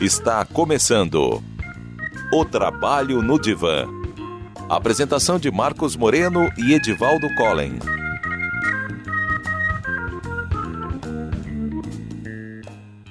Está começando o Trabalho no Divã. Apresentação de Marcos Moreno e Edivaldo Collen.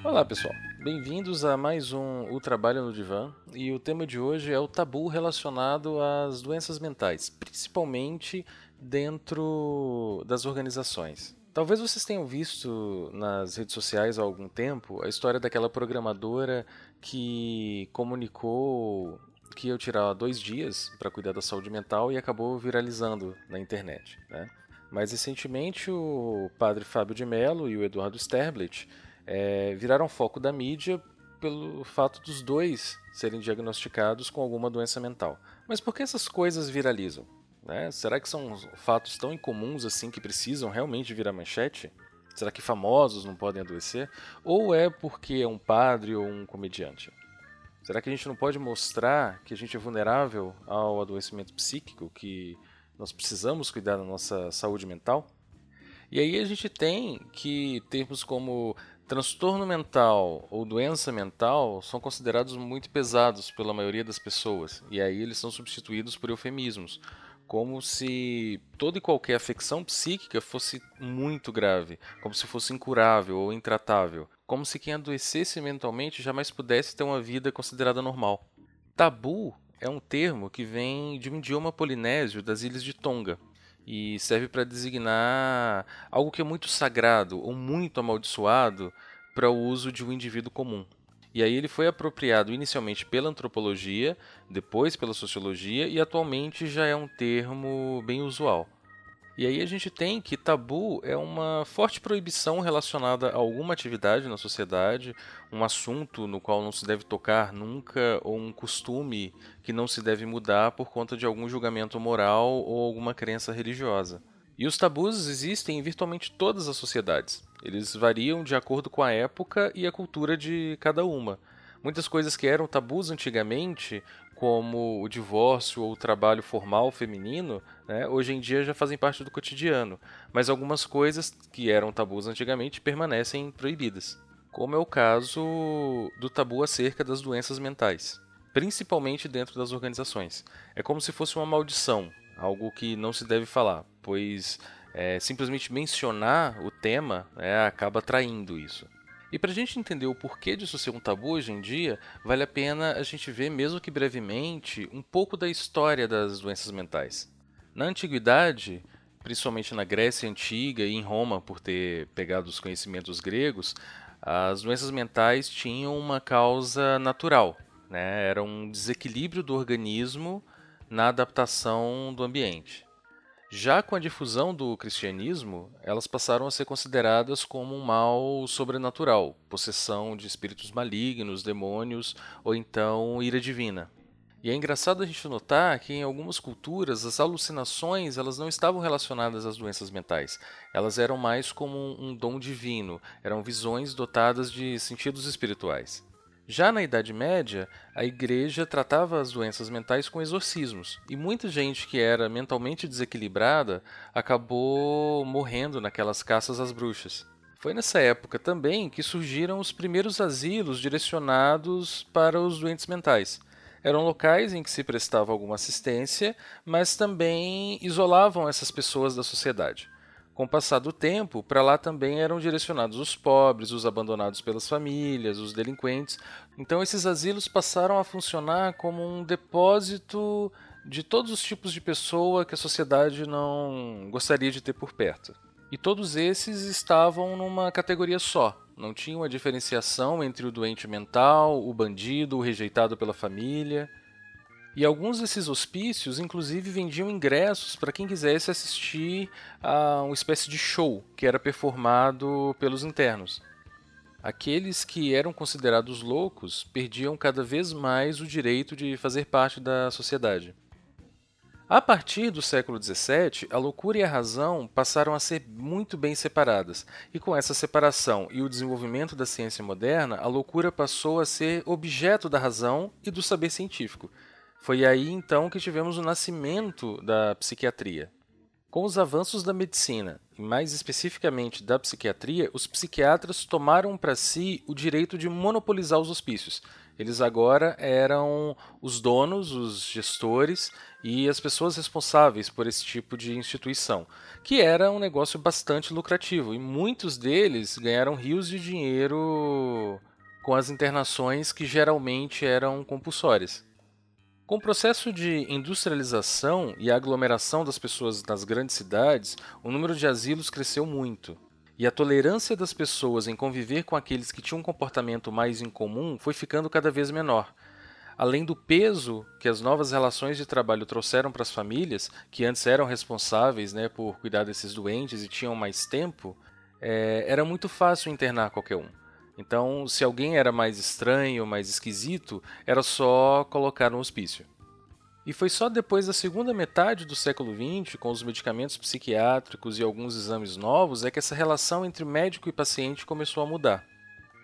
Olá pessoal, bem-vindos a mais um O Trabalho no Divã e o tema de hoje é o tabu relacionado às doenças mentais, principalmente dentro das organizações. Talvez vocês tenham visto nas redes sociais há algum tempo a história daquela programadora que comunicou que ia tirar dois dias para cuidar da saúde mental e acabou viralizando na internet. Né? Mais recentemente, o padre Fábio de Mello e o Eduardo Sterblit é, viraram foco da mídia pelo fato dos dois serem diagnosticados com alguma doença mental. Mas por que essas coisas viralizam? Né? Será que são fatos tão incomuns assim que precisam realmente virar manchete? Será que famosos não podem adoecer? Ou é porque é um padre ou um comediante? Será que a gente não pode mostrar que a gente é vulnerável ao adoecimento psíquico, que nós precisamos cuidar da nossa saúde mental? E aí a gente tem que termos como transtorno mental ou doença mental são considerados muito pesados pela maioria das pessoas, e aí eles são substituídos por eufemismos, como se toda e qualquer afecção psíquica fosse muito grave, como se fosse incurável ou intratável, como se quem adoecesse mentalmente jamais pudesse ter uma vida considerada normal. Tabu é um termo que vem de um idioma polinésio das ilhas de Tonga e serve para designar algo que é muito sagrado ou muito amaldiçoado para o uso de um indivíduo comum. E aí ele foi apropriado inicialmente pela antropologia, depois pela sociologia e atualmente já é um termo bem usual. E aí a gente tem que tabu é uma forte proibição relacionada a alguma atividade na sociedade, um assunto no qual não se deve tocar nunca ou um costume que não se deve mudar por conta de algum julgamento moral ou alguma crença religiosa. E os tabus existem em virtualmente todas as sociedades. Eles variam de acordo com a época e a cultura de cada uma. Muitas coisas que eram tabus antigamente, como o divórcio ou o trabalho formal feminino, né, hoje em dia já fazem parte do cotidiano. Mas algumas coisas que eram tabus antigamente permanecem proibidas, como é o caso do tabu acerca das doenças mentais, principalmente dentro das organizações. É como se fosse uma maldição, algo que não se deve falar, pois é, simplesmente mencionar o tema é, acaba traindo isso. E para a gente entender o porquê disso ser um tabu hoje em dia, vale a pena a gente ver, mesmo que brevemente, um pouco da história das doenças mentais. Na antiguidade, principalmente na Grécia Antiga e em Roma, por ter pegado os conhecimentos gregos, as doenças mentais tinham uma causa natural. Né? Era um desequilíbrio do organismo na adaptação do ambiente. Já com a difusão do cristianismo, elas passaram a ser consideradas como um mal sobrenatural, possessão de espíritos malignos, demônios ou então ira divina. E é engraçado a gente notar que em algumas culturas as alucinações elas não estavam relacionadas às doenças mentais. Elas eram mais como um dom divino, eram visões dotadas de sentidos espirituais. Já na Idade Média, a igreja tratava as doenças mentais com exorcismos, e muita gente que era mentalmente desequilibrada acabou morrendo naquelas caças às bruxas. Foi nessa época também que surgiram os primeiros asilos direcionados para os doentes mentais. Eram locais em que se prestava alguma assistência, mas também isolavam essas pessoas da sociedade. Com o passar do tempo, para lá também eram direcionados os pobres, os abandonados pelas famílias, os delinquentes. Então, esses asilos passaram a funcionar como um depósito de todos os tipos de pessoa que a sociedade não gostaria de ter por perto. E todos esses estavam numa categoria só. Não tinha uma diferenciação entre o doente mental, o bandido, o rejeitado pela família. E alguns desses hospícios, inclusive, vendiam ingressos para quem quisesse assistir a uma espécie de show que era performado pelos internos. Aqueles que eram considerados loucos perdiam cada vez mais o direito de fazer parte da sociedade. A partir do século XVII, a loucura e a razão passaram a ser muito bem separadas, e com essa separação e o desenvolvimento da ciência moderna, a loucura passou a ser objeto da razão e do saber científico. Foi aí então que tivemos o nascimento da psiquiatria. Com os avanços da medicina, e mais especificamente da psiquiatria, os psiquiatras tomaram para si o direito de monopolizar os hospícios, eles agora eram os donos, os gestores e as pessoas responsáveis por esse tipo de instituição, que era um negócio bastante lucrativo e muitos deles ganharam rios de dinheiro com as internações que geralmente eram compulsórias. Com o processo de industrialização e aglomeração das pessoas nas grandes cidades, o número de asilos cresceu muito e a tolerância das pessoas em conviver com aqueles que tinham um comportamento mais incomum foi ficando cada vez menor. Além do peso que as novas relações de trabalho trouxeram para as famílias, que antes eram responsáveis né, por cuidar desses doentes e tinham mais tempo, é, era muito fácil internar qualquer um. Então, se alguém era mais estranho, mais esquisito, era só colocar no hospício. E foi só depois da segunda metade do século XX, com os medicamentos psiquiátricos e alguns exames novos, é que essa relação entre médico e paciente começou a mudar.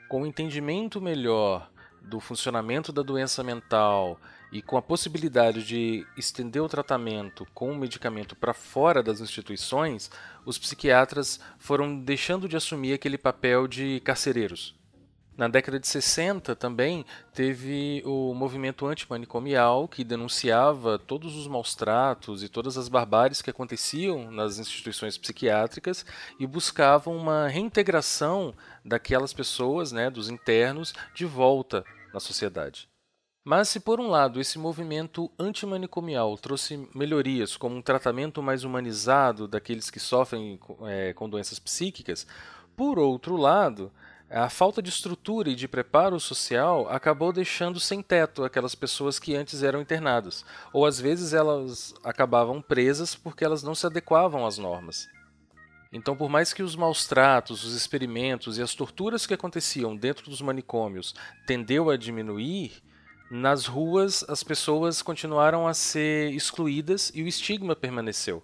Com o entendimento melhor do funcionamento da doença mental e com a possibilidade de estender o tratamento com o medicamento para fora das instituições, os psiquiatras foram deixando de assumir aquele papel de carcereiros. Na década de 60 também teve o movimento antimanicomial que denunciava todos os maus tratos e todas as barbáries que aconteciam nas instituições psiquiátricas e buscavam uma reintegração daquelas pessoas, né, dos internos, de volta na sociedade. Mas se por um lado esse movimento antimanicomial trouxe melhorias como um tratamento mais humanizado daqueles que sofrem é, com doenças psíquicas, por outro lado, a falta de estrutura e de preparo social acabou deixando sem teto aquelas pessoas que antes eram internadas, ou às vezes elas acabavam presas porque elas não se adequavam às normas. Então, por mais que os maus tratos, os experimentos e as torturas que aconteciam dentro dos manicômios tendeu a diminuir, nas ruas as pessoas continuaram a ser excluídas e o estigma permaneceu.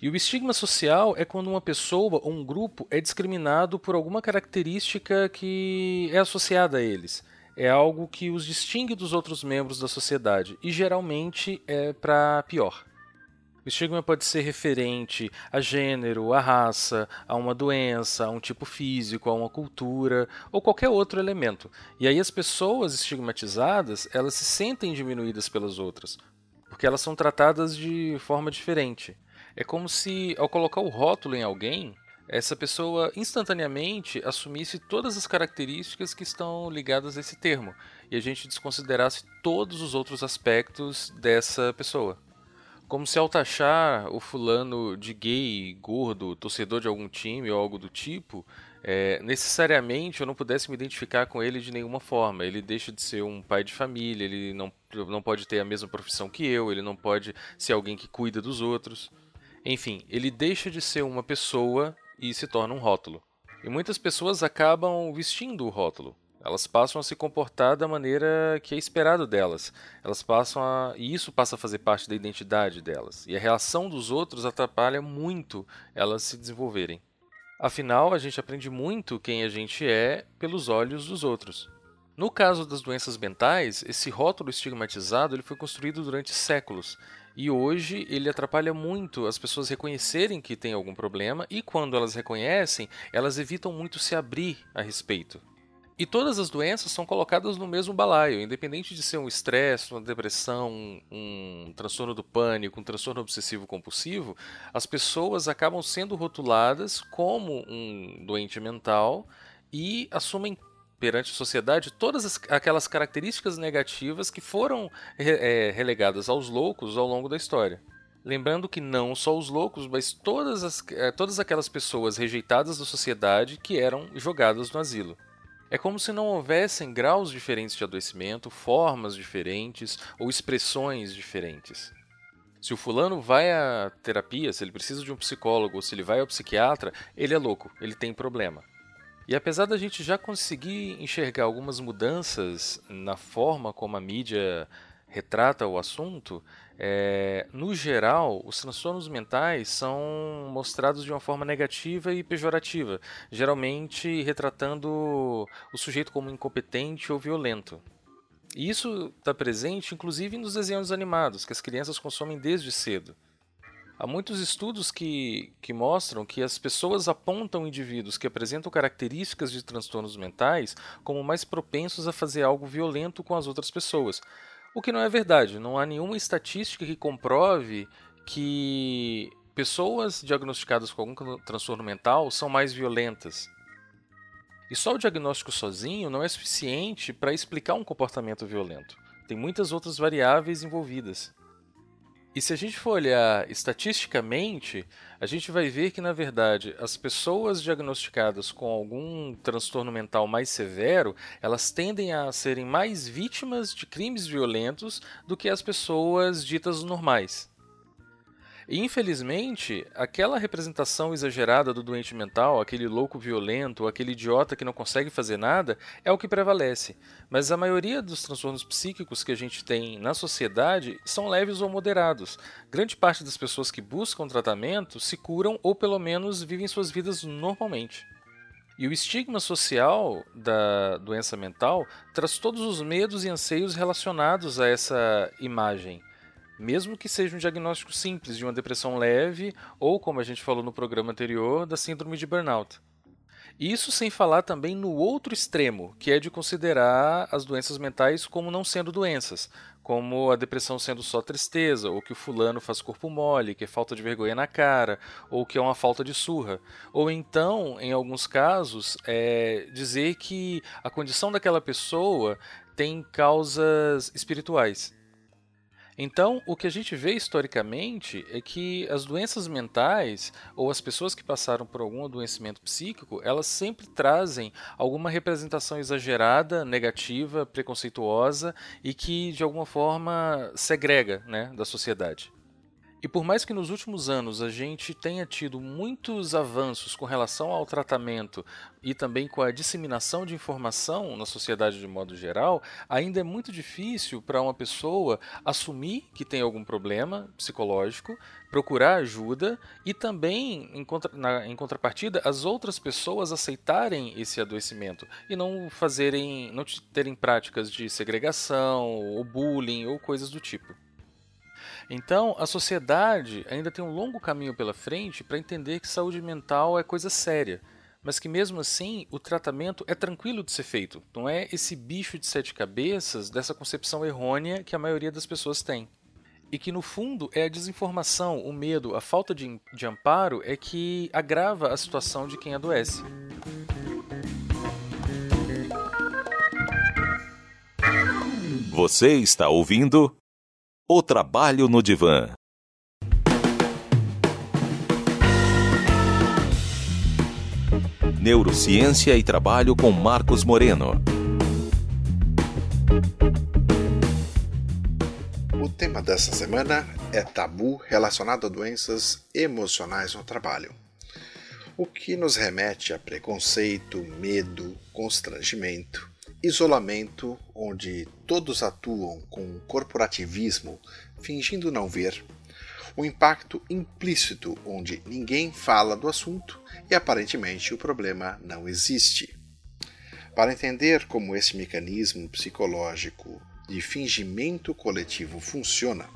E o estigma social é quando uma pessoa ou um grupo é discriminado por alguma característica que é associada a eles. É algo que os distingue dos outros membros da sociedade e geralmente é para pior. O estigma pode ser referente a gênero, a raça, a uma doença, a um tipo físico, a uma cultura ou qualquer outro elemento. E aí as pessoas estigmatizadas, elas se sentem diminuídas pelas outras, porque elas são tratadas de forma diferente. É como se, ao colocar o rótulo em alguém, essa pessoa instantaneamente assumisse todas as características que estão ligadas a esse termo e a gente desconsiderasse todos os outros aspectos dessa pessoa. Como se ao taxar o fulano de gay, gordo, torcedor de algum time ou algo do tipo, é, necessariamente eu não pudesse me identificar com ele de nenhuma forma. Ele deixa de ser um pai de família, ele não, não pode ter a mesma profissão que eu, ele não pode ser alguém que cuida dos outros. Enfim, ele deixa de ser uma pessoa e se torna um rótulo. E muitas pessoas acabam vestindo o rótulo. Elas passam a se comportar da maneira que é esperado delas. Elas passam a e isso passa a fazer parte da identidade delas. E a reação dos outros atrapalha muito elas se desenvolverem. Afinal, a gente aprende muito quem a gente é pelos olhos dos outros. No caso das doenças mentais, esse rótulo estigmatizado ele foi construído durante séculos e hoje ele atrapalha muito as pessoas reconhecerem que tem algum problema e quando elas reconhecem, elas evitam muito se abrir a respeito. E todas as doenças são colocadas no mesmo balaio, independente de ser um estresse, uma depressão, um, um transtorno do pânico, um transtorno obsessivo compulsivo, as pessoas acabam sendo rotuladas como um doente mental e assumem perante a sociedade todas as, aquelas características negativas que foram é, relegadas aos loucos ao longo da história. Lembrando que não só os loucos, mas todas, as, é, todas aquelas pessoas rejeitadas da sociedade que eram jogadas no asilo. É como se não houvessem graus diferentes de adoecimento, formas diferentes ou expressões diferentes. Se o fulano vai à terapia, se ele precisa de um psicólogo ou se ele vai ao psiquiatra, ele é louco, ele tem problema. E apesar da gente já conseguir enxergar algumas mudanças na forma como a mídia retrata o assunto, é, no geral, os transtornos mentais são mostrados de uma forma negativa e pejorativa, geralmente retratando o sujeito como incompetente ou violento. E isso está presente inclusive nos desenhos animados, que as crianças consomem desde cedo. Há muitos estudos que, que mostram que as pessoas apontam indivíduos que apresentam características de transtornos mentais como mais propensos a fazer algo violento com as outras pessoas. O que não é verdade. Não há nenhuma estatística que comprove que pessoas diagnosticadas com algum transtorno mental são mais violentas. E só o diagnóstico sozinho não é suficiente para explicar um comportamento violento. Tem muitas outras variáveis envolvidas. E se a gente for olhar estatisticamente, a gente vai ver que, na verdade, as pessoas diagnosticadas com algum transtorno mental mais severo, elas tendem a serem mais vítimas de crimes violentos do que as pessoas ditas normais. E infelizmente, aquela representação exagerada do doente mental, aquele louco violento, aquele idiota que não consegue fazer nada, é o que prevalece. Mas a maioria dos transtornos psíquicos que a gente tem na sociedade são leves ou moderados. Grande parte das pessoas que buscam tratamento se curam ou pelo menos vivem suas vidas normalmente. E o estigma social da doença mental traz todos os medos e anseios relacionados a essa imagem mesmo que seja um diagnóstico simples de uma depressão leve ou, como a gente falou no programa anterior, da síndrome de burnout. Isso sem falar também no outro extremo, que é de considerar as doenças mentais como não sendo doenças, como a depressão sendo só tristeza, ou que o fulano faz corpo mole, que é falta de vergonha na cara, ou que é uma falta de surra. Ou então, em alguns casos, é dizer que a condição daquela pessoa tem causas espirituais. Então, o que a gente vê historicamente é que as doenças mentais ou as pessoas que passaram por algum adoecimento psíquico, elas sempre trazem alguma representação exagerada, negativa, preconceituosa e que de alguma forma segrega, né, da sociedade. E por mais que nos últimos anos a gente tenha tido muitos avanços com relação ao tratamento e também com a disseminação de informação na sociedade de modo geral, ainda é muito difícil para uma pessoa assumir que tem algum problema psicológico, procurar ajuda e também, em, contra, na, em contrapartida, as outras pessoas aceitarem esse adoecimento e não fazerem, não terem práticas de segregação ou bullying ou coisas do tipo. Então, a sociedade ainda tem um longo caminho pela frente para entender que saúde mental é coisa séria, mas que mesmo assim o tratamento é tranquilo de ser feito. Não é esse bicho de sete cabeças dessa concepção errônea que a maioria das pessoas tem. E que no fundo é a desinformação, o medo, a falta de, de amparo é que agrava a situação de quem adoece. Você está ouvindo o trabalho no divã. Neurociência e trabalho com Marcos Moreno. O tema dessa semana é tabu relacionado a doenças emocionais no trabalho. O que nos remete a preconceito, medo, constrangimento isolamento onde todos atuam com corporativismo, fingindo não ver, o impacto implícito onde ninguém fala do assunto e aparentemente o problema não existe. Para entender como esse mecanismo psicológico de fingimento coletivo funciona,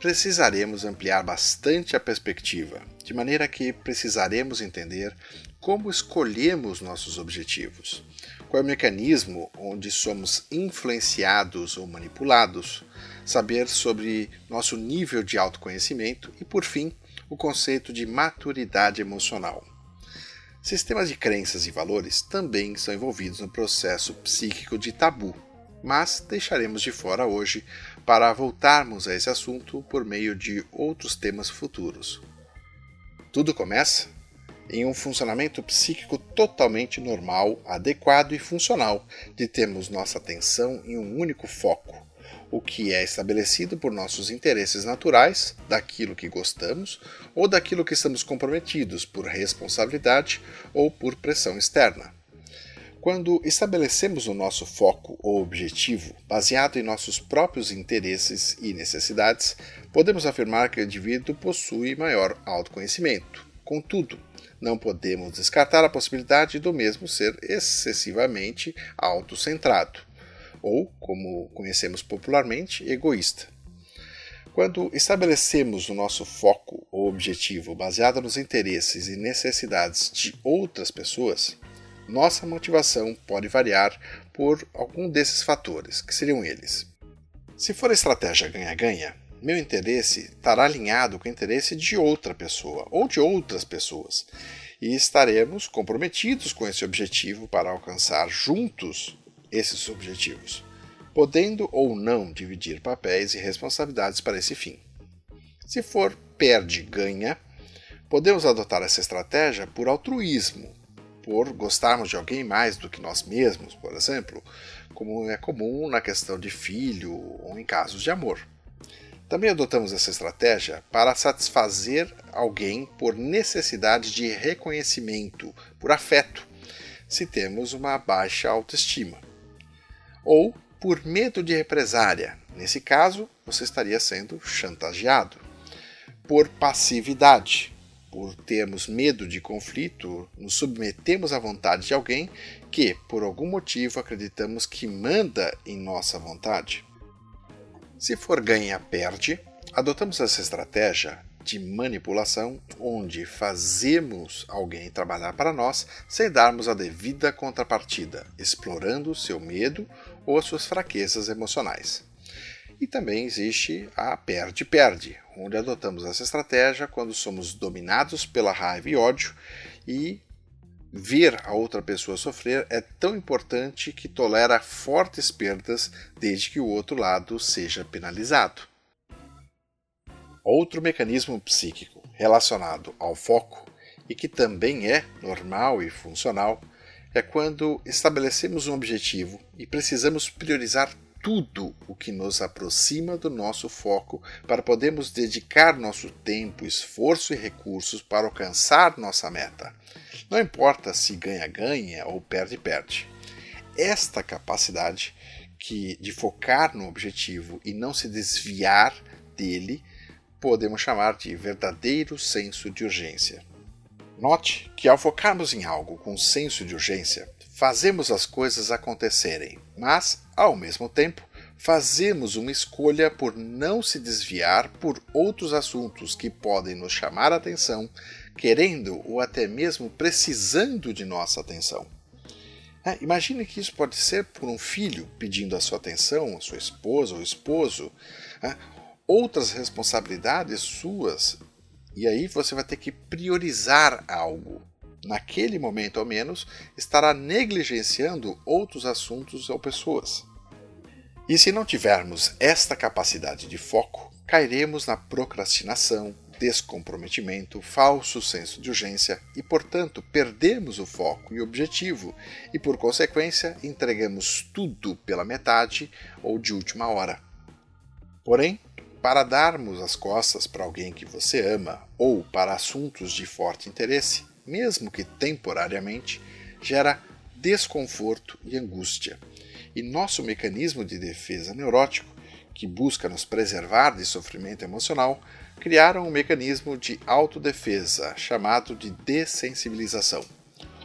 precisaremos ampliar bastante a perspectiva, de maneira que precisaremos entender como escolhemos nossos objetivos, qual é o mecanismo onde somos influenciados ou manipulados, saber sobre nosso nível de autoconhecimento e, por fim, o conceito de maturidade emocional. Sistemas de crenças e valores também são envolvidos no processo psíquico de tabu, mas deixaremos de fora hoje para voltarmos a esse assunto por meio de outros temas futuros. Tudo começa em um funcionamento psíquico totalmente normal, adequado e funcional, de termos nossa atenção em um único foco, o que é estabelecido por nossos interesses naturais, daquilo que gostamos ou daquilo que estamos comprometidos por responsabilidade ou por pressão externa. Quando estabelecemos o nosso foco ou objetivo baseado em nossos próprios interesses e necessidades, podemos afirmar que o indivíduo possui maior autoconhecimento. Contudo, não podemos descartar a possibilidade do mesmo ser excessivamente autocentrado, ou, como conhecemos popularmente, egoísta. Quando estabelecemos o nosso foco ou objetivo baseado nos interesses e necessidades de outras pessoas, nossa motivação pode variar por algum desses fatores, que seriam eles. Se for estratégia ganha-ganha, meu interesse estará alinhado com o interesse de outra pessoa ou de outras pessoas, e estaremos comprometidos com esse objetivo para alcançar juntos esses objetivos, podendo ou não dividir papéis e responsabilidades para esse fim. Se for perde-ganha, podemos adotar essa estratégia por altruísmo, por gostarmos de alguém mais do que nós mesmos, por exemplo, como é comum na questão de filho ou em casos de amor. Também adotamos essa estratégia para satisfazer alguém por necessidade de reconhecimento, por afeto, se temos uma baixa autoestima. Ou por medo de represária, nesse caso, você estaria sendo chantageado. Por passividade, por termos medo de conflito, nos submetemos à vontade de alguém que, por algum motivo, acreditamos que manda em nossa vontade. Se for ganha-perde, adotamos essa estratégia de manipulação onde fazemos alguém trabalhar para nós sem darmos a devida contrapartida, explorando seu medo ou as suas fraquezas emocionais. E também existe a perde-perde, onde adotamos essa estratégia quando somos dominados pela raiva e ódio e ver a outra pessoa sofrer é tão importante que tolera fortes perdas desde que o outro lado seja penalizado. Outro mecanismo psíquico relacionado ao foco e que também é normal e funcional é quando estabelecemos um objetivo e precisamos priorizar tudo o que nos aproxima do nosso foco para podermos dedicar nosso tempo, esforço e recursos para alcançar nossa meta. Não importa se ganha-ganha ou perde-perde. Esta capacidade que de focar no objetivo e não se desviar dele podemos chamar de verdadeiro senso de urgência. Note que ao focarmos em algo com senso de urgência, fazemos as coisas acontecerem, mas, ao mesmo tempo, fazemos uma escolha por não se desviar por outros assuntos que podem nos chamar a atenção, querendo ou até mesmo precisando de nossa atenção. É, imagine que isso pode ser por um filho pedindo a sua atenção, a sua esposa ou esposo, é, outras responsabilidades suas, e aí você vai ter que priorizar algo naquele momento ao menos, estará negligenciando outros assuntos ou pessoas. E se não tivermos esta capacidade de foco, cairemos na procrastinação, descomprometimento, falso senso de urgência e, portanto, perdemos o foco e objetivo e, por consequência, entregamos tudo pela metade ou de última hora. Porém, para darmos as costas para alguém que você ama ou para assuntos de forte interesse, mesmo que temporariamente, gera desconforto e angústia. E nosso mecanismo de defesa neurótico, que busca nos preservar de sofrimento emocional, criaram um mecanismo de autodefesa chamado de dessensibilização,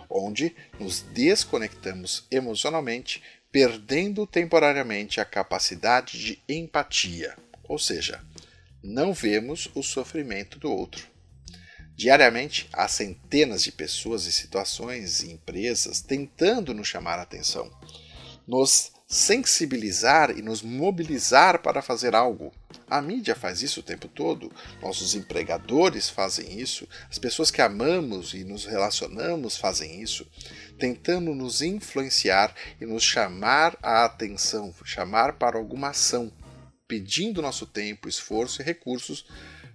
onde nos desconectamos emocionalmente, perdendo temporariamente a capacidade de empatia, ou seja, não vemos o sofrimento do outro. Diariamente, há centenas de pessoas e situações e empresas tentando nos chamar a atenção, nos sensibilizar e nos mobilizar para fazer algo. A mídia faz isso o tempo todo, nossos empregadores fazem isso, as pessoas que amamos e nos relacionamos fazem isso, tentando nos influenciar e nos chamar a atenção, chamar para alguma ação, pedindo nosso tempo, esforço e recursos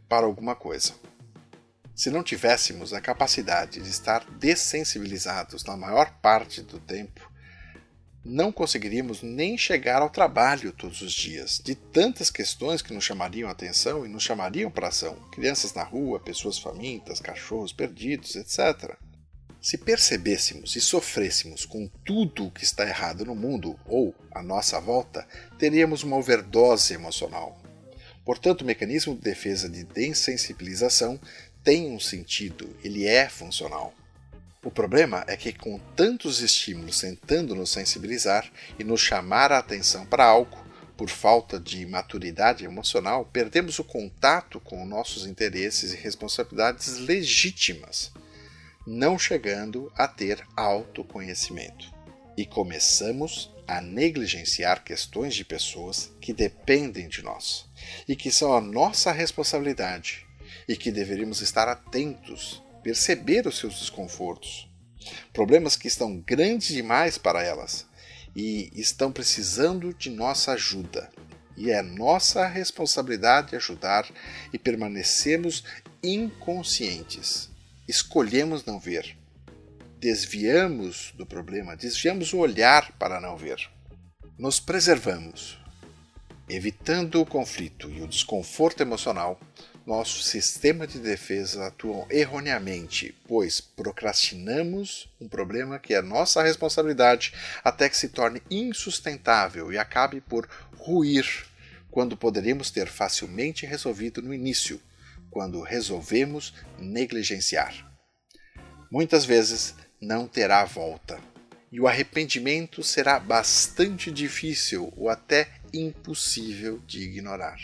para alguma coisa. Se não tivéssemos a capacidade de estar dessensibilizados na maior parte do tempo, não conseguiríamos nem chegar ao trabalho todos os dias, de tantas questões que nos chamariam a atenção e nos chamariam para ação. Crianças na rua, pessoas famintas, cachorros perdidos, etc. Se percebêssemos e sofrêssemos com tudo o que está errado no mundo ou à nossa volta, teríamos uma overdose emocional. Portanto, o mecanismo de defesa de dessensibilização tem um sentido, ele é funcional. O problema é que, com tantos estímulos tentando nos sensibilizar e nos chamar a atenção para algo, por falta de maturidade emocional, perdemos o contato com nossos interesses e responsabilidades legítimas não chegando a ter autoconhecimento. E começamos a negligenciar questões de pessoas que dependem de nós e que são a nossa responsabilidade e que deveríamos estar atentos, perceber os seus desconfortos, problemas que estão grandes demais para elas e estão precisando de nossa ajuda. E é nossa responsabilidade ajudar e permanecermos inconscientes escolhemos não ver. Desviamos do problema, desviamos o olhar para não ver. Nos preservamos. Evitando o conflito e o desconforto emocional, nosso sistema de defesa atua erroneamente, pois procrastinamos um problema que é nossa responsabilidade até que se torne insustentável e acabe por ruir, quando poderíamos ter facilmente resolvido no início, quando resolvemos negligenciar. Muitas vezes não terá volta, e o arrependimento será bastante difícil ou até impossível de ignorar.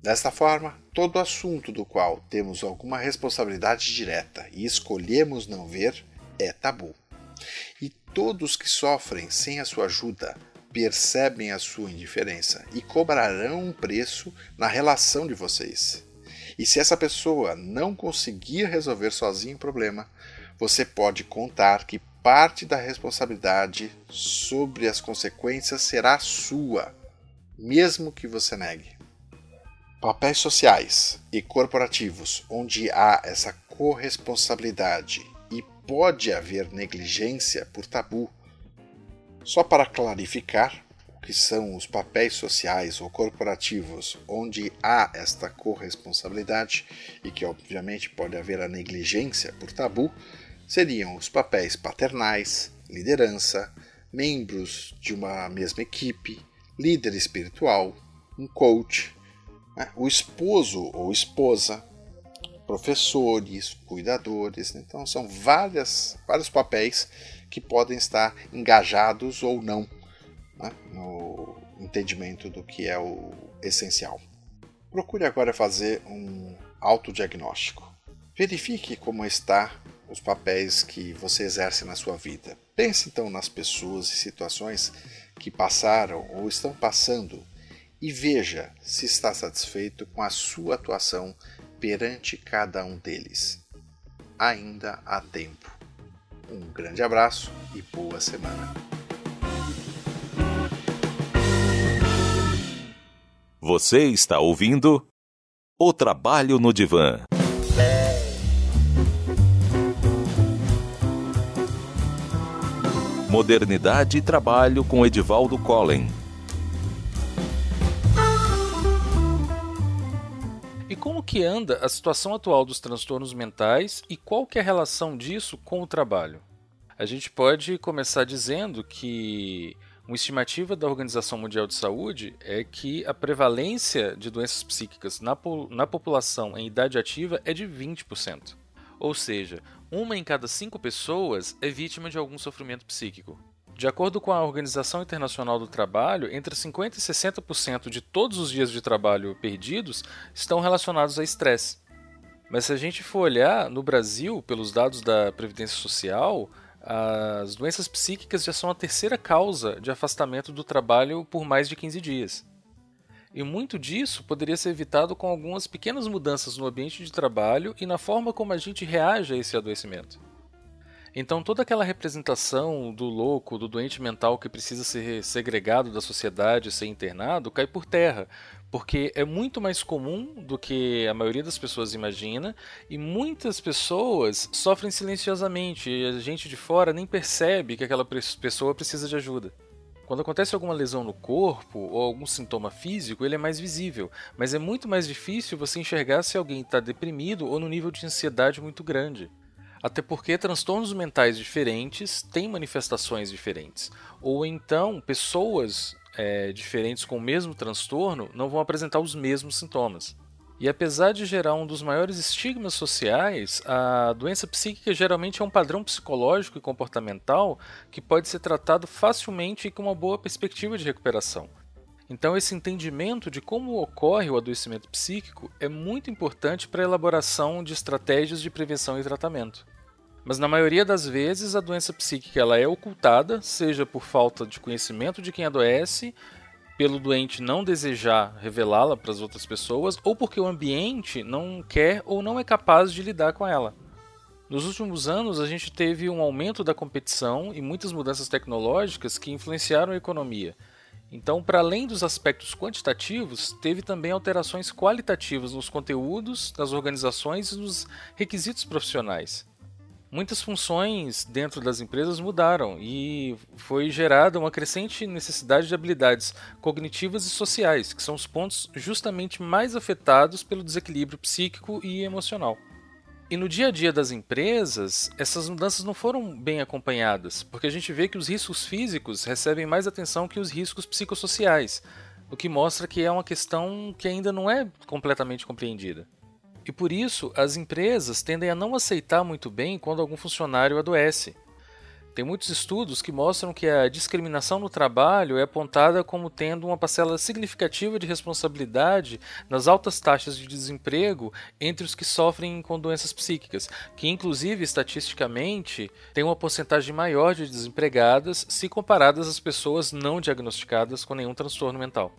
Desta forma, todo assunto do qual temos alguma responsabilidade direta e escolhemos não ver é tabu. E todos que sofrem sem a sua ajuda percebem a sua indiferença e cobrarão um preço na relação de vocês. E se essa pessoa não conseguir resolver sozinho o problema, você pode contar que parte da responsabilidade sobre as consequências será sua, mesmo que você negue. Papéis sociais e corporativos onde há essa corresponsabilidade e pode haver negligência por tabu. Só para clarificar, que são os papéis sociais ou corporativos onde há esta corresponsabilidade e que obviamente pode haver a negligência por tabu, seriam os papéis paternais, liderança, membros de uma mesma equipe, líder espiritual, um coach, né? o esposo ou esposa, professores, cuidadores. Então são várias, vários papéis que podem estar engajados ou não né, no entendimento do que é o essencial. Procure agora fazer um autodiagnóstico. Verifique como está os papéis que você exerce na sua vida. Pense então nas pessoas e situações que passaram ou estão passando e veja se está satisfeito com a sua atuação perante cada um deles. Ainda há tempo. Um grande abraço e boa semana. Você está ouvindo O Trabalho no Divã. Modernidade e Trabalho com Edivaldo Collen. E como que anda a situação atual dos transtornos mentais e qual que é a relação disso com o trabalho? A gente pode começar dizendo que uma estimativa da Organização Mundial de Saúde é que a prevalência de doenças psíquicas na, po na população em idade ativa é de 20%. Ou seja, uma em cada cinco pessoas é vítima de algum sofrimento psíquico. De acordo com a Organização Internacional do Trabalho, entre 50% e 60% de todos os dias de trabalho perdidos estão relacionados a estresse. Mas se a gente for olhar no Brasil, pelos dados da Previdência Social, as doenças psíquicas já são a terceira causa de afastamento do trabalho por mais de 15 dias. E muito disso poderia ser evitado com algumas pequenas mudanças no ambiente de trabalho e na forma como a gente reage a esse adoecimento. Então, toda aquela representação do louco, do doente mental que precisa ser segregado da sociedade, ser internado, cai por terra, porque é muito mais comum do que a maioria das pessoas imagina e muitas pessoas sofrem silenciosamente e a gente de fora nem percebe que aquela pessoa precisa de ajuda. Quando acontece alguma lesão no corpo ou algum sintoma físico, ele é mais visível, mas é muito mais difícil você enxergar se alguém está deprimido ou no nível de ansiedade muito grande. Até porque transtornos mentais diferentes têm manifestações diferentes. Ou então, pessoas é, diferentes com o mesmo transtorno não vão apresentar os mesmos sintomas. E apesar de gerar um dos maiores estigmas sociais, a doença psíquica geralmente é um padrão psicológico e comportamental que pode ser tratado facilmente e com uma boa perspectiva de recuperação. Então, esse entendimento de como ocorre o adoecimento psíquico é muito importante para a elaboração de estratégias de prevenção e tratamento. Mas na maioria das vezes a doença psíquica ela é ocultada, seja por falta de conhecimento de quem adoece, pelo doente não desejar revelá-la para as outras pessoas, ou porque o ambiente não quer ou não é capaz de lidar com ela. Nos últimos anos, a gente teve um aumento da competição e muitas mudanças tecnológicas que influenciaram a economia. Então, para além dos aspectos quantitativos, teve também alterações qualitativas nos conteúdos, nas organizações e nos requisitos profissionais muitas funções dentro das empresas mudaram e foi gerada uma crescente necessidade de habilidades cognitivas e sociais, que são os pontos justamente mais afetados pelo desequilíbrio psíquico e emocional. E no dia a dia das empresas, essas mudanças não foram bem acompanhadas, porque a gente vê que os riscos físicos recebem mais atenção que os riscos psicossociais, o que mostra que é uma questão que ainda não é completamente compreendida. E por isso, as empresas tendem a não aceitar muito bem quando algum funcionário adoece. Tem muitos estudos que mostram que a discriminação no trabalho é apontada como tendo uma parcela significativa de responsabilidade nas altas taxas de desemprego entre os que sofrem com doenças psíquicas, que inclusive estatisticamente tem uma porcentagem maior de desempregadas se comparadas às pessoas não diagnosticadas com nenhum transtorno mental.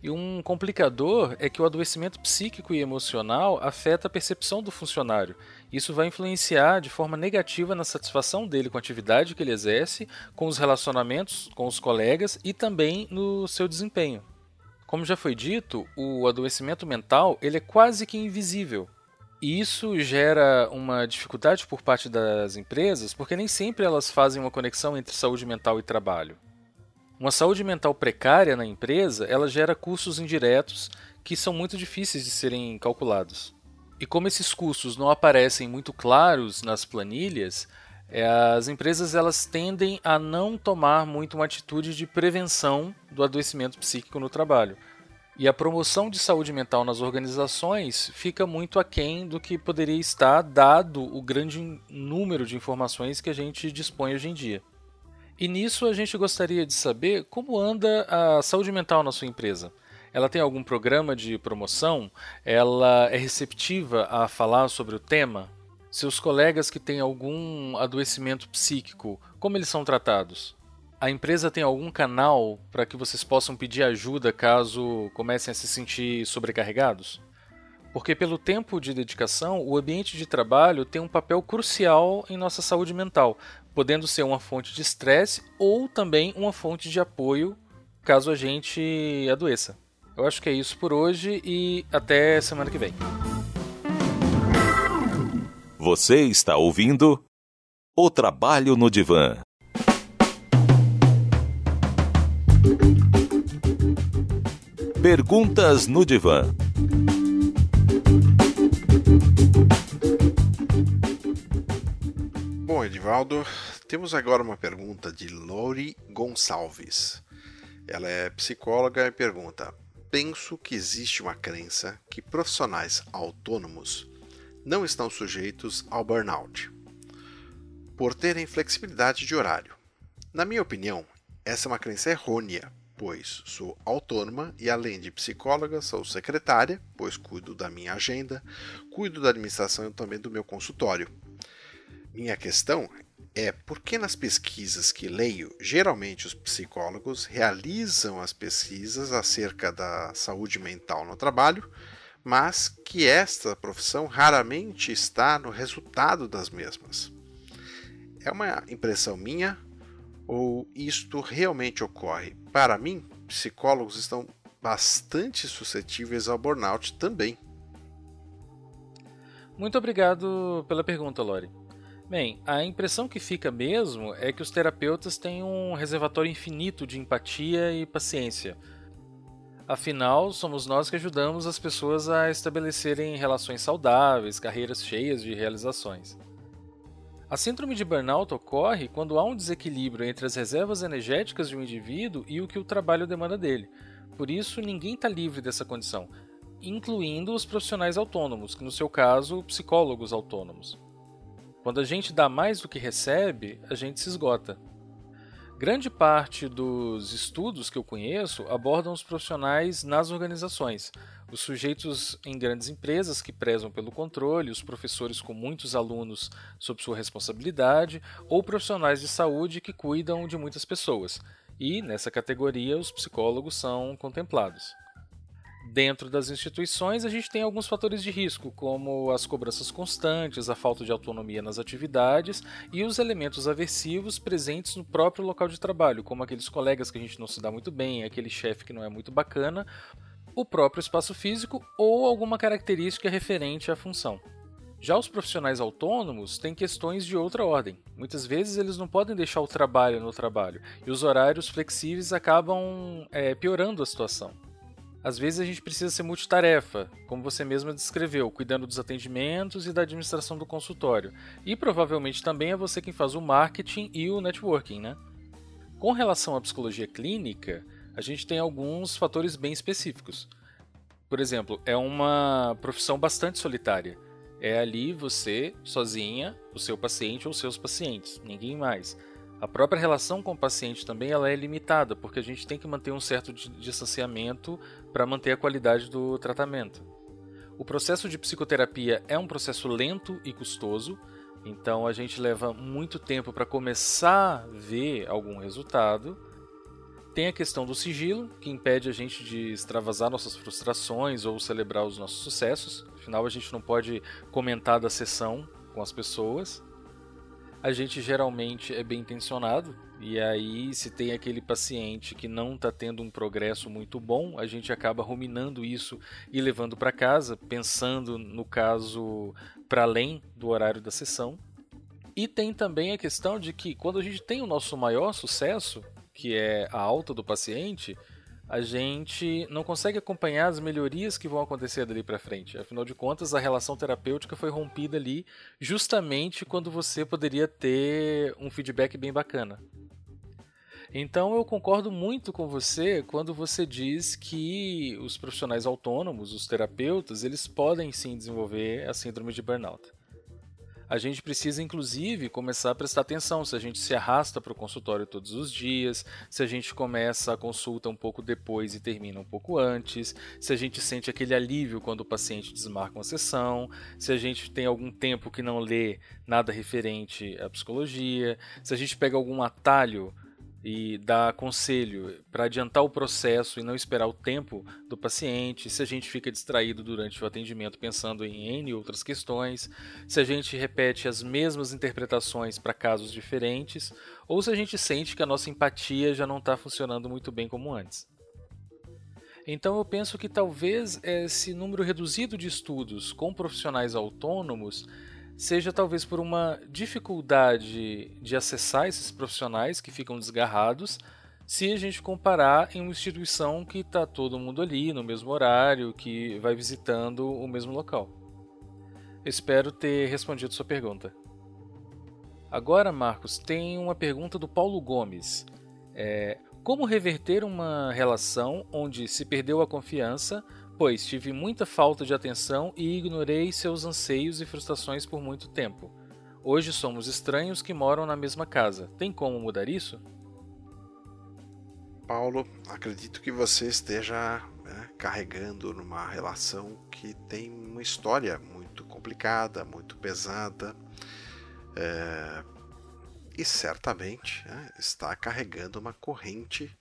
E um complicador é que o adoecimento psíquico e emocional afeta a percepção do funcionário. Isso vai influenciar de forma negativa na satisfação dele com a atividade que ele exerce, com os relacionamentos com os colegas e também no seu desempenho. Como já foi dito, o adoecimento mental ele é quase que invisível. E isso gera uma dificuldade por parte das empresas, porque nem sempre elas fazem uma conexão entre saúde mental e trabalho. Uma saúde mental precária na empresa, ela gera custos indiretos que são muito difíceis de serem calculados. E como esses custos não aparecem muito claros nas planilhas, é, as empresas elas tendem a não tomar muito uma atitude de prevenção do adoecimento psíquico no trabalho. E a promoção de saúde mental nas organizações fica muito aquém do que poderia estar, dado o grande número de informações que a gente dispõe hoje em dia. E nisso a gente gostaria de saber como anda a saúde mental na sua empresa. Ela tem algum programa de promoção? Ela é receptiva a falar sobre o tema? Seus colegas que têm algum adoecimento psíquico, como eles são tratados? A empresa tem algum canal para que vocês possam pedir ajuda caso comecem a se sentir sobrecarregados? Porque, pelo tempo de dedicação, o ambiente de trabalho tem um papel crucial em nossa saúde mental, podendo ser uma fonte de estresse ou também uma fonte de apoio caso a gente adoeça. Eu acho que é isso por hoje e até semana que vem. Você está ouvindo O Trabalho no Divã. Perguntas no Divã. Edivaldo, temos agora uma pergunta de Lori Gonçalves. Ela é psicóloga e pergunta: Penso que existe uma crença que profissionais autônomos não estão sujeitos ao burnout, por terem flexibilidade de horário. Na minha opinião, essa é uma crença errônea, pois sou autônoma e, além de psicóloga, sou secretária, pois cuido da minha agenda, cuido da administração e também do meu consultório minha questão é por que nas pesquisas que leio, geralmente os psicólogos realizam as pesquisas acerca da saúde mental no trabalho, mas que esta profissão raramente está no resultado das mesmas. É uma impressão minha ou isto realmente ocorre? Para mim, psicólogos estão bastante suscetíveis ao burnout também. Muito obrigado pela pergunta, Lori. Bem, a impressão que fica mesmo é que os terapeutas têm um reservatório infinito de empatia e paciência. Afinal, somos nós que ajudamos as pessoas a estabelecerem relações saudáveis, carreiras cheias de realizações. A síndrome de burnout ocorre quando há um desequilíbrio entre as reservas energéticas de um indivíduo e o que o trabalho demanda dele. Por isso, ninguém está livre dessa condição, incluindo os profissionais autônomos, que no seu caso, psicólogos autônomos. Quando a gente dá mais do que recebe, a gente se esgota. Grande parte dos estudos que eu conheço abordam os profissionais nas organizações, os sujeitos em grandes empresas que prezam pelo controle, os professores com muitos alunos sob sua responsabilidade, ou profissionais de saúde que cuidam de muitas pessoas. E, nessa categoria, os psicólogos são contemplados. Dentro das instituições, a gente tem alguns fatores de risco, como as cobranças constantes, a falta de autonomia nas atividades e os elementos aversivos presentes no próprio local de trabalho, como aqueles colegas que a gente não se dá muito bem, aquele chefe que não é muito bacana, o próprio espaço físico ou alguma característica referente à função. Já os profissionais autônomos têm questões de outra ordem. Muitas vezes eles não podem deixar o trabalho no trabalho e os horários flexíveis acabam é, piorando a situação. Às vezes a gente precisa ser multitarefa, como você mesma descreveu, cuidando dos atendimentos e da administração do consultório. E provavelmente também é você quem faz o marketing e o networking, né? Com relação à psicologia clínica, a gente tem alguns fatores bem específicos. Por exemplo, é uma profissão bastante solitária. É ali você, sozinha, o seu paciente ou seus pacientes, ninguém mais. A própria relação com o paciente também ela é limitada, porque a gente tem que manter um certo distanciamento para manter a qualidade do tratamento. O processo de psicoterapia é um processo lento e custoso, então a gente leva muito tempo para começar a ver algum resultado. Tem a questão do sigilo, que impede a gente de extravasar nossas frustrações ou celebrar os nossos sucessos. Afinal, a gente não pode comentar da sessão com as pessoas a gente geralmente é bem intencionado, e aí, se tem aquele paciente que não está tendo um progresso muito bom, a gente acaba ruminando isso e levando para casa, pensando no caso para além do horário da sessão. E tem também a questão de que quando a gente tem o nosso maior sucesso, que é a alta do paciente, a gente não consegue acompanhar as melhorias que vão acontecer dali para frente. Afinal de contas, a relação terapêutica foi rompida ali justamente quando você poderia ter um feedback bem bacana. Então eu concordo muito com você quando você diz que os profissionais autônomos, os terapeutas, eles podem sim desenvolver a síndrome de burnout. A gente precisa inclusive começar a prestar atenção. Se a gente se arrasta para o consultório todos os dias, se a gente começa a consulta um pouco depois e termina um pouco antes, se a gente sente aquele alívio quando o paciente desmarca uma sessão, se a gente tem algum tempo que não lê nada referente à psicologia, se a gente pega algum atalho e dar conselho para adiantar o processo e não esperar o tempo do paciente, se a gente fica distraído durante o atendimento pensando em N outras questões, se a gente repete as mesmas interpretações para casos diferentes, ou se a gente sente que a nossa empatia já não está funcionando muito bem como antes. Então eu penso que talvez esse número reduzido de estudos com profissionais autônomos seja talvez por uma dificuldade de acessar esses profissionais que ficam desgarrados, se a gente comparar em uma instituição que está todo mundo ali no mesmo horário, que vai visitando o mesmo local. Espero ter respondido sua pergunta. Agora, Marcos, tem uma pergunta do Paulo Gomes. É, como reverter uma relação onde se perdeu a confiança, pois tive muita falta de atenção e ignorei seus anseios e frustrações por muito tempo. Hoje somos estranhos que moram na mesma casa. Tem como mudar isso? Paulo, acredito que você esteja né, carregando numa relação que tem uma história muito complicada, muito pesada. É, e certamente né, está carregando uma corrente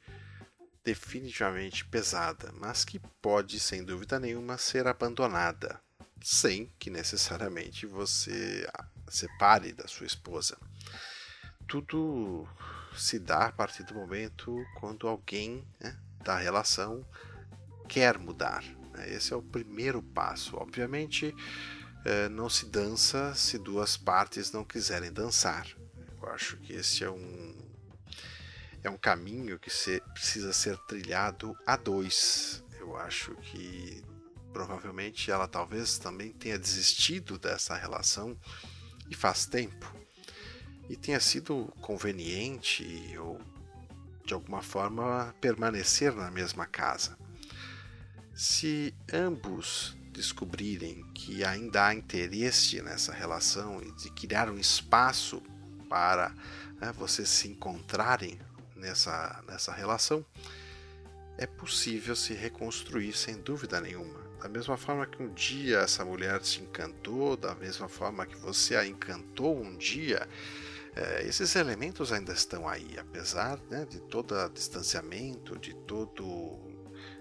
definitivamente pesada, mas que pode, sem dúvida nenhuma, ser abandonada, sem que necessariamente você separe da sua esposa. Tudo se dá a partir do momento quando alguém né, da relação quer mudar. Né? Esse é o primeiro passo. Obviamente, eh, não se dança se duas partes não quiserem dançar. Eu acho que esse é um é um caminho que se, precisa ser trilhado a dois. Eu acho que provavelmente ela talvez também tenha desistido dessa relação e faz tempo. e tenha sido conveniente ou de alguma forma permanecer na mesma casa. Se ambos descobrirem que ainda há interesse nessa relação e de criar um espaço para né, vocês se encontrarem nessa, nessa relação, é possível se reconstruir sem dúvida nenhuma. Da mesma forma que um dia essa mulher te encantou, da mesma forma que você a encantou um dia, é, esses elementos ainda estão aí, apesar né, de todo distanciamento, de todo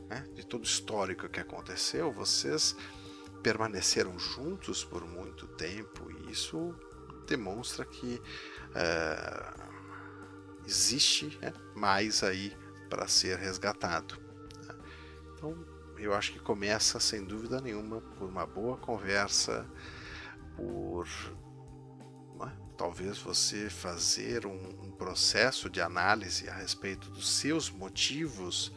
né, de todo histórico que aconteceu, vocês permaneceram juntos por muito tempo e isso demonstra que é, existe né, mais aí para ser resgatado. Né. Então, eu acho que começa sem dúvida nenhuma por uma boa conversa, por né, talvez você fazer um, um processo de análise a respeito dos seus motivos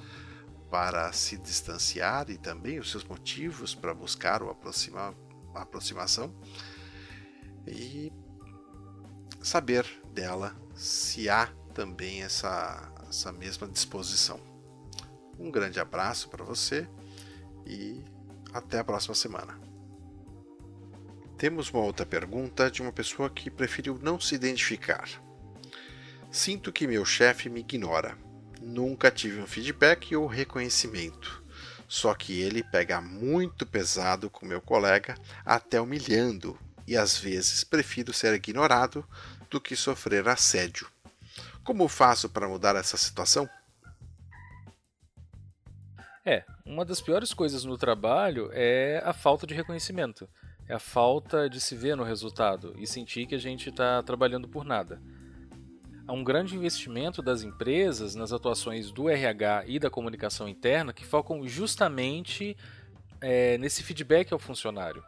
para se distanciar e também os seus motivos para buscar o aproxima, a aproximação e saber dela se há também essa, essa mesma disposição. Um grande abraço para você e até a próxima semana. Temos uma outra pergunta de uma pessoa que preferiu não se identificar. Sinto que meu chefe me ignora Nunca tive um feedback ou reconhecimento. Só que ele pega muito pesado com meu colega, até humilhando, e às vezes prefiro ser ignorado do que sofrer assédio. Como faço para mudar essa situação? É, uma das piores coisas no trabalho é a falta de reconhecimento. É a falta de se ver no resultado e sentir que a gente está trabalhando por nada há um grande investimento das empresas nas atuações do RH e da comunicação interna que focam justamente é, nesse feedback ao funcionário.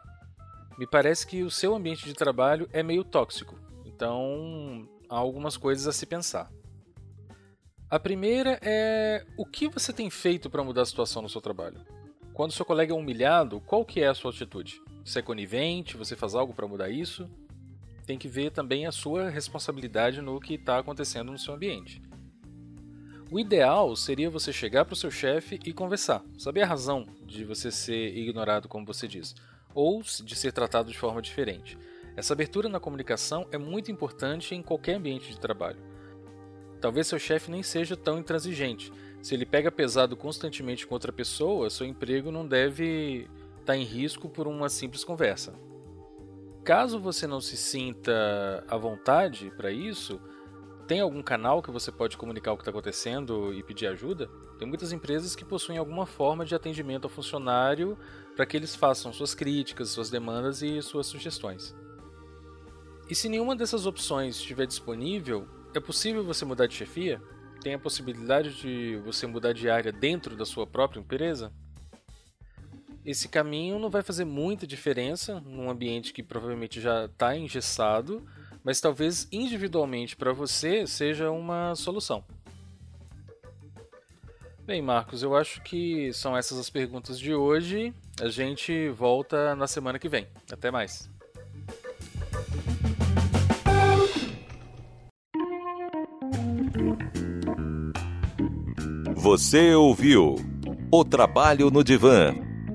Me parece que o seu ambiente de trabalho é meio tóxico, então há algumas coisas a se pensar. A primeira é o que você tem feito para mudar a situação no seu trabalho? Quando seu colega é humilhado, qual que é a sua atitude? Você é conivente? Você faz algo para mudar isso? tem que ver também a sua responsabilidade no que está acontecendo no seu ambiente. O ideal seria você chegar para o seu chefe e conversar, saber a razão de você ser ignorado, como você diz, ou de ser tratado de forma diferente. Essa abertura na comunicação é muito importante em qualquer ambiente de trabalho. Talvez seu chefe nem seja tão intransigente. Se ele pega pesado constantemente com outra pessoa, seu emprego não deve estar tá em risco por uma simples conversa. Caso você não se sinta à vontade para isso, tem algum canal que você pode comunicar o que está acontecendo e pedir ajuda? Tem muitas empresas que possuem alguma forma de atendimento ao funcionário para que eles façam suas críticas, suas demandas e suas sugestões. E se nenhuma dessas opções estiver disponível, é possível você mudar de chefia? Tem a possibilidade de você mudar de área dentro da sua própria empresa? esse caminho não vai fazer muita diferença num ambiente que provavelmente já está engessado, mas talvez individualmente para você seja uma solução. Bem, Marcos, eu acho que são essas as perguntas de hoje. A gente volta na semana que vem. Até mais. Você ouviu o Trabalho no Divã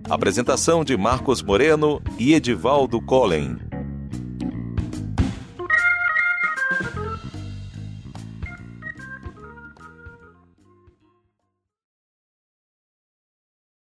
Apresentação de Marcos Moreno e Edivaldo Collen.